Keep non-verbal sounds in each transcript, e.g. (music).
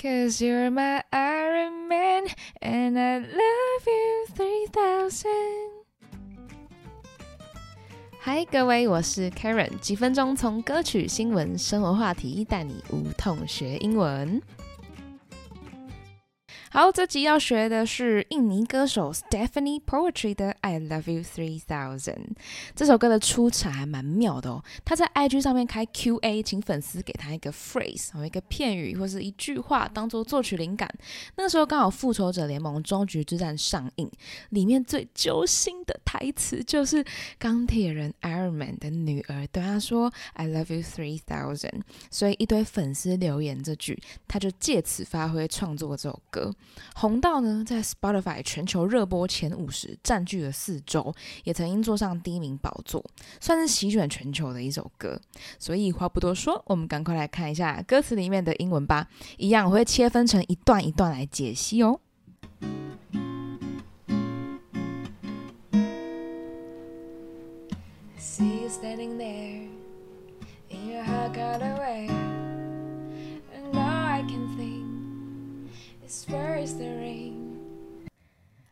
Cause you're my Iron Man and I love you three thousand。嗨，各位，我是 Karen，几分钟从歌曲、新闻、生活话题带你无痛学英文。好，这集要学的是印尼歌手 Stephanie Poetry 的《I Love You Three Thousand》。这首歌的出场还蛮妙的哦。他在 IG 上面开 QA，请粉丝给他一个 phrase，一个片语或是一句话，当做作曲灵感。那个时候刚好《复仇者联盟：终局之战》上映，里面最揪心的台词就是钢铁人 Iron Man 的女儿对他说 “I love you three thousand”。所以一堆粉丝留言这句，他就借此发挥创作这首歌。红到呢，在 Spotify 全球热播前五十占据了四周，也曾经坐上第一名宝座，算是席卷全球的一首歌。所以话不多说，我们赶快来看一下歌词里面的英文吧。一样我会切分成一段一段来解析哦。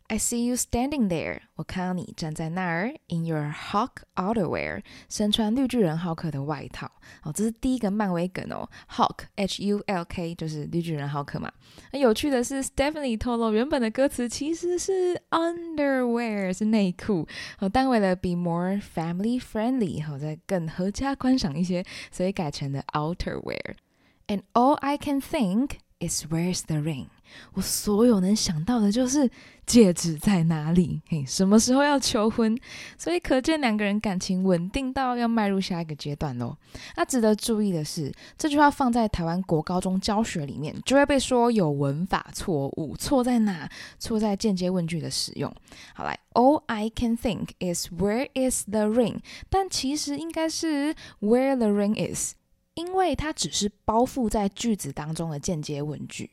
I see you standing there，我看到你站在那儿。In your Hulk outerwear，身穿绿巨人浩克的外套。哦，这是第一个漫威梗哦。Hulk，H U L K，就是绿巨人浩克嘛。那有趣的是，Stephanie 透露原本的歌词其实是 underwear，是内裤。哦，但为了 be more family friendly，好再更合家观赏一些，所以改成了 outerwear。And all I can think is where's the ring？ 我所有能想到的就是戒指在哪里？嘿，什么时候要求婚？所以可见两个人感情稳定到要迈入下一个阶段喽。那值得注意的是，这句话放在台湾国高中教学里面，就会被说有文法错误。错在哪？错在间接问句的使用。好来，All I can think is where is the ring？但其实应该是 Where the ring is，因为它只是包覆在句子当中的间接问句。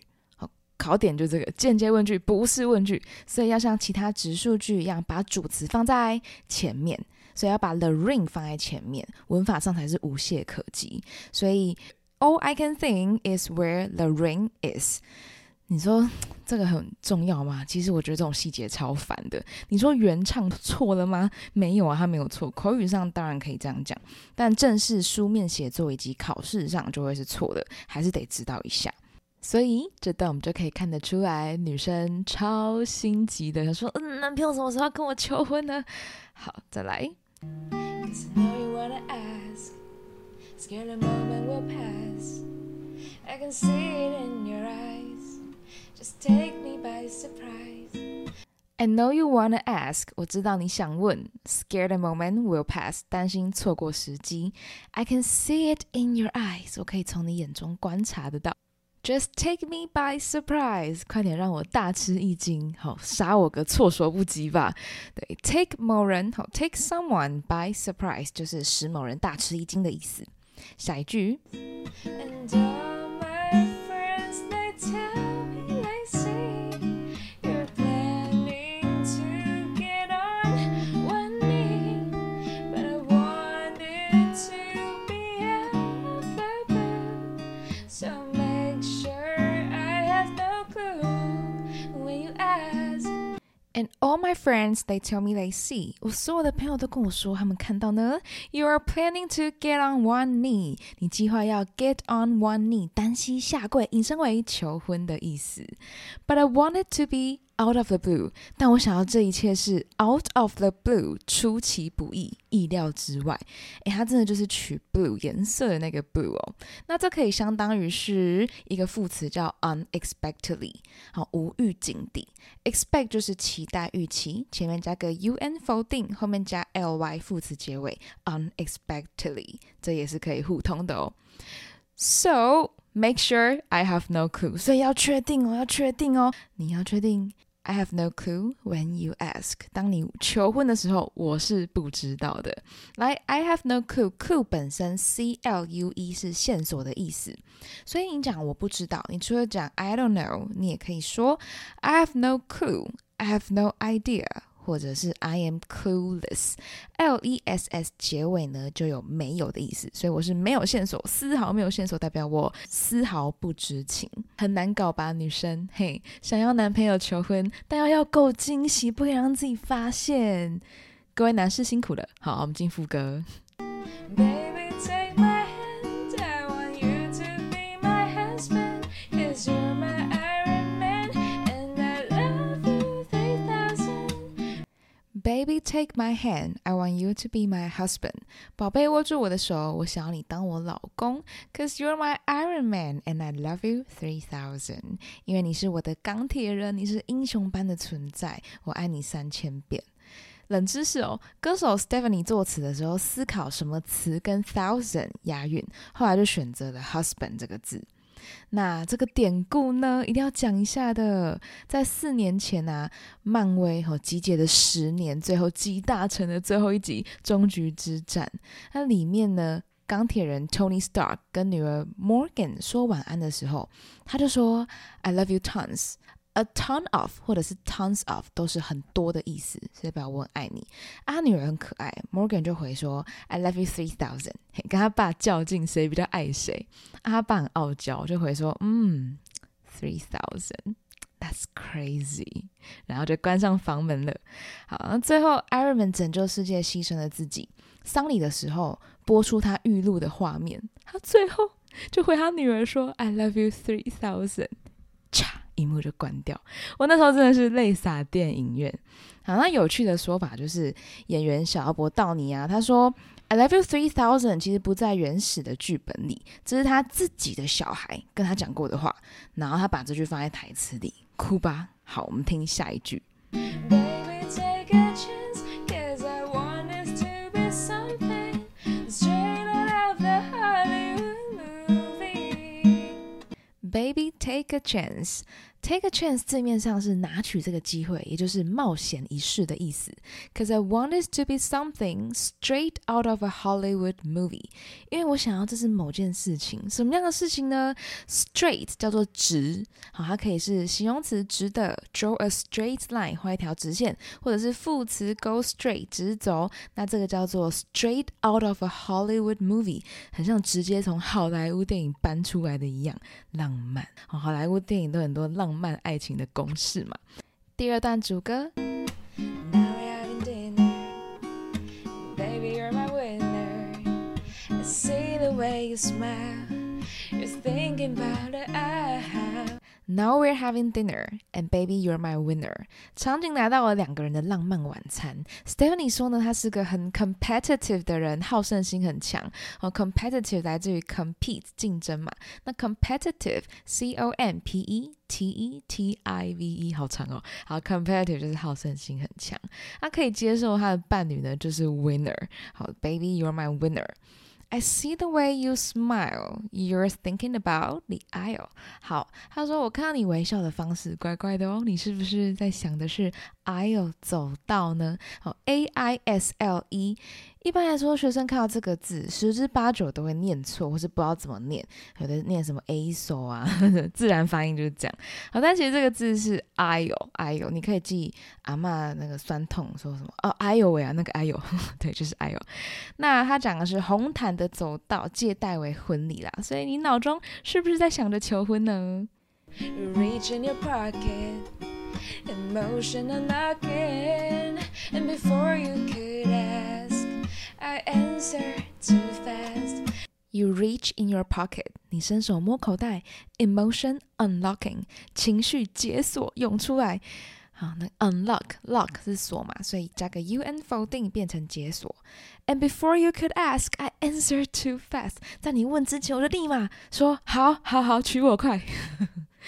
考点就这个间接问句不是问句，所以要像其他直述句一样，把主词放在前面，所以要把 the ring 放在前面，文法上才是无懈可击。所以 all I can think is where the ring is。你说 (tsk) 这个很重要吗？其实我觉得这种细节超烦的。你说原唱错了吗？没有啊，他没有错。口语上当然可以这样讲，但正式书面写作以及考试上就会是错的，还是得知道一下。所以这段我们就可以看得出来，女生超心急的，她说：“嗯，男朋友什么时候要跟我求婚呢？”好，再来。I know you wanna ask，我知道你想问。Scared a moment will pass，担心错过时机。I can see it in your eyes，我可以从你眼中观察得到。Just take me by surprise，快点让我大吃一惊，好杀我个措手不及吧。对，take 某人好，take someone by surprise 就是使某人大吃一惊的意思。下一句。my friends, they tell me they see. 我所有的朋友都跟我说，他们看到呢。You are planning to get on one knee. 你计划要 get on one knee，单膝下跪，引申为求婚的意思。But I want it to be Out of the blue，但我想要这一切是 out of the blue，出其不意，意料之外。诶，它真的就是取 blue 颜色的那个 blue 哦。那这可以相当于是一个副词叫 unexpectedly，好，无预警地。expect 就是期待、预期，前面加个 un 否定，后面加 ly 副词结尾，unexpectedly，这也是可以互通的哦。So make sure I have no clue，所以要确定哦，要确定哦，你要确定。I have no clue when you ask。当你求婚的时候，我是不知道的。来，I have no clue。clue 本身 C L U E 是线索的意思，所以你讲我不知道，你除了讲 I don't know，你也可以说 I have no clue，I have no idea， 或者是 I am clueless，L E S S 结尾呢就有没有的意思，所以我是没有线索，丝毫没有线索，代表我丝毫不知情，很难搞吧，女生，嘿，想要男朋友求婚，但要要够惊喜，不可以让自己发现。各位男士辛苦了，好，我们进副歌。Baby, take my hand. I want you to be my husband. 宝贝，握住我的手，我想要你当我老公。Cause you're my Iron Man, and I love you three thousand. 因为你是我的钢铁人，你是英雄般的存在，我爱你三千遍。冷知识哦，歌手 Stephanie 作词的时候思考什么词跟 thousand 押韵，后来就选择了 husband 这个字。那这个典故呢，一定要讲一下的。在四年前啊，漫威和集结的十年，最后集大成的最后一集终局之战。那里面呢，钢铁人 Tony Stark 跟女儿 Morgan 说晚安的时候，他就说 "I love you tons." A ton of 或者是 tons of 都是很多的意思，所以表我很爱你。啊，女儿很可爱，Morgan 就回说 I love you three thousand，跟他爸较劲谁比较爱谁。啊，他爸很傲娇，就回说嗯，three thousand，that's crazy，然后就关上房门了。好，那最后 Iron Man 拯救世界，牺牲了自己。丧礼的时候播出他预录的画面，他最后就回他女儿说 I love you three thousand。荧幕就关掉，我那时候真的是泪洒电影院。好，那有趣的说法就是演员小奥伯道尼啊，他说 "I love you three thousand" 其实不在原始的剧本里，这是他自己的小孩跟他讲过的话，然后他把这句放在台词里，哭吧。好，我们听下一句。Take a chance. Take a chance 字面上是拿取这个机会，也就是冒险一试的意思。Cause I want it to be something straight out of a Hollywood movie，因为我想要这是某件事情，什么样的事情呢？Straight 叫做直，好，它可以是形容词直的，draw a straight line 画一条直线，或者是副词 go straight 直走，那这个叫做 straight out of a Hollywood movie，很像直接从好莱坞电影搬出来的一样浪漫。好，好莱坞电影都很多浪。漫爱情的公式嘛。第二段主歌。Now we're having dinner, and baby, you're my winner. 场景来到了两个人的浪漫晚餐。Stephanie 说呢，他是个很 competitive 的人，好胜心很强。哦，competitive 来自于 compete 竞争嘛。那 competitive, C O M P E T E T I V E 好长哦。好，competitive 就是好胜心很强。他可以接受他的伴侣呢，就是 winner。好，baby, you're my winner. I see the way you smile. You're thinking about the aisle. 好，他说我看到你微笑的方式怪怪的哦，你是不是在想的是 IEL 走道呢？好，A I S L E。一般来说，学生看到这个字，十之八九都会念错，或是不知道怎么念。有的念什么 a s o 啊，(laughs) 自然发音就是这样。好，但其实这个字是 i o i o，你可以记阿妈那个酸痛说什么哦 i o 喂啊，那个 i o，(laughs) 对，就是 i o。那他讲的是红毯的走道借代为婚礼啦，所以你脑中是不是在想着求婚呢 ？I answer too fast. You reach in your pocket，你伸手摸口袋，emotion unlocking，情绪解锁涌出来。好，那 unlock lock 是锁嘛，所以加个 un 否定变成解锁。And before you could ask, I answered too fast。在你问之前，我就立马说好，好，好，娶我快。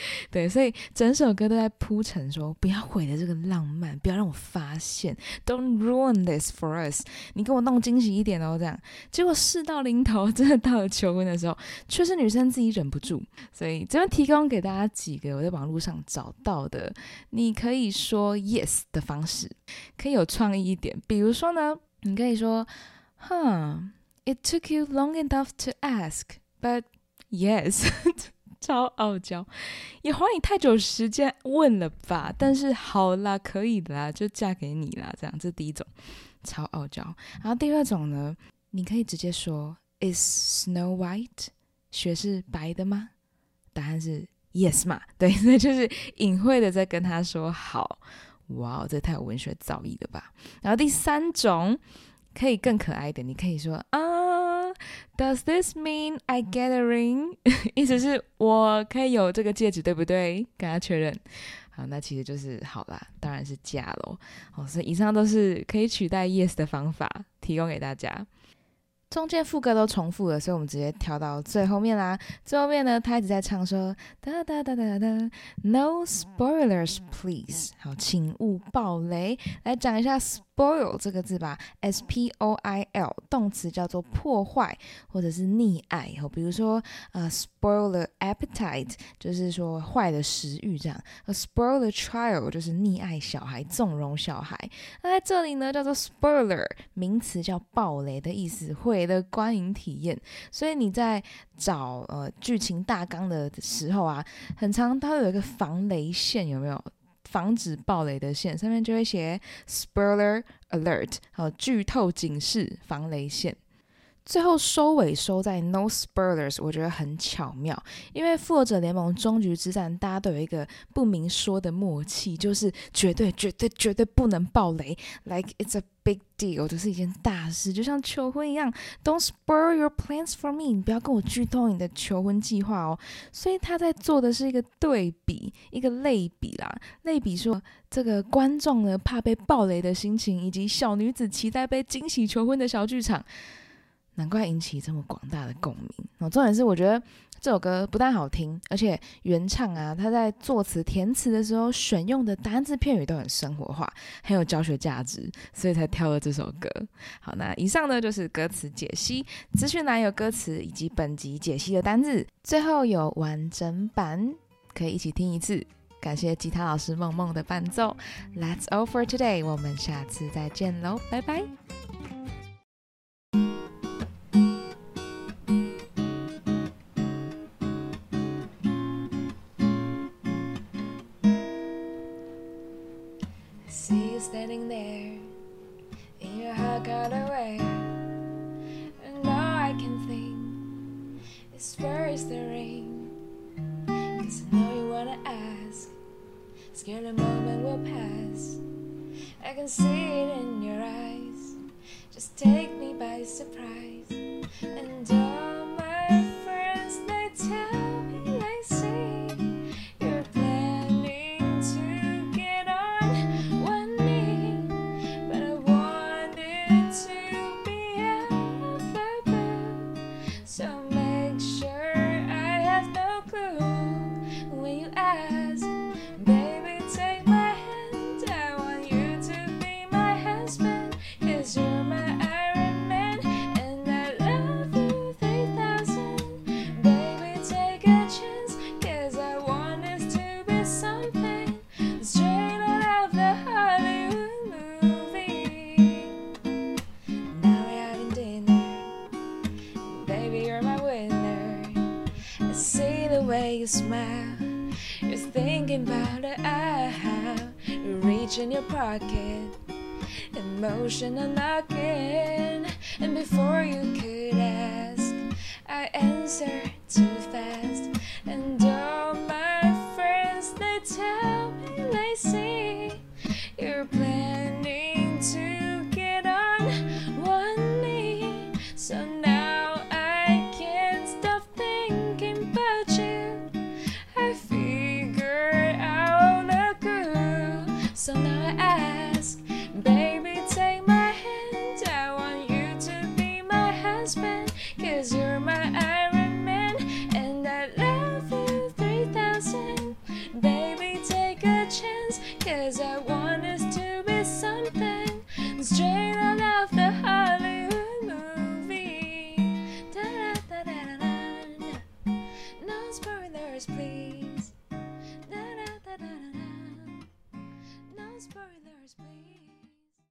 (laughs) 对，所以整首歌都在铺陈说，不要毁了这个浪漫，不要让我发现，Don't ruin this for us。你给我弄惊喜一点哦，这样。结果事到临头，真的到了求婚的时候，却是女生自己忍不住。所以这边提供给大家几个我在网络上找到的，你可以说 yes 的方式，可以有创意一点。比如说呢，你可以说哼，It took you long enough to ask，but yes。(laughs) 超傲娇，也花你太久时间问了吧？但是好啦，可以啦，就嫁给你啦，这样这第一种，超傲娇。然后第二种呢，你可以直接说 Is Snow White 雪是白的吗？答案是 Yes 嘛？(laughs) 对，那就是隐晦的在跟他说好。哇，这太有文学造诣了吧？然后第三种可以更可爱的，你可以说啊，Does this mean I get a ring？(laughs) 意思是我可以有这个戒指，对不对？跟他确认。好，那其实就是好啦，当然是假喽。哦，所以以上都是可以取代 yes 的方法，提供给大家。中间副歌都重复了，所以我们直接跳到最后面啦。最后面呢，他一直在唱说哒哒哒哒哒，No spoilers please。好，请勿爆雷。来讲一下 spoil 这个字吧，S P O I L，动词叫做破坏或者是溺爱。哦，比如说呃，spoil the appetite，就是说坏的食欲这样。spoil the child，就是溺爱小孩，纵容小孩。那在这里呢，叫做 spoiler，名词叫暴雷的意思，会。的观影体验，所以你在找呃剧情大纲的时候啊，很长它有一个防雷线，有没有？防止暴雷的线上面就会写 spoiler alert，好，剧透警示防雷线。最后收尾收在 no spoilers，我觉得很巧妙，因为复仇者联盟终局之战，大家都有一个不明说的默契，就是绝对绝对绝对不能爆雷，like it's a big deal，这是一件大事，就像求婚一样，don't spoil your plans for me，你不要跟我剧透你的求婚计划哦。所以他在做的是一个对比，一个类比啦，类比说这个观众呢怕被爆雷的心情，以及小女子期待被惊喜求婚的小剧场。难怪引起这么广大的共鸣。哦，重点是我觉得这首歌不但好听，而且原唱啊，他在作词填词的时候选用的单字片语都很生活化，很有教学价值，所以才挑了这首歌。好，那以上呢就是歌词解析，资讯栏有歌词以及本集解析的单字，最后有完整版可以一起听一次。感谢吉他老师梦梦的伴奏。That's all for today，我们下次再见喽，拜拜。Standing there in your hot away. And all I can think is where is the ring? Cause I know you wanna ask. Scared the moment will pass. I can see it in your eyes. Just take me by surprise. Knocking. And before you could ask, I answer too fast.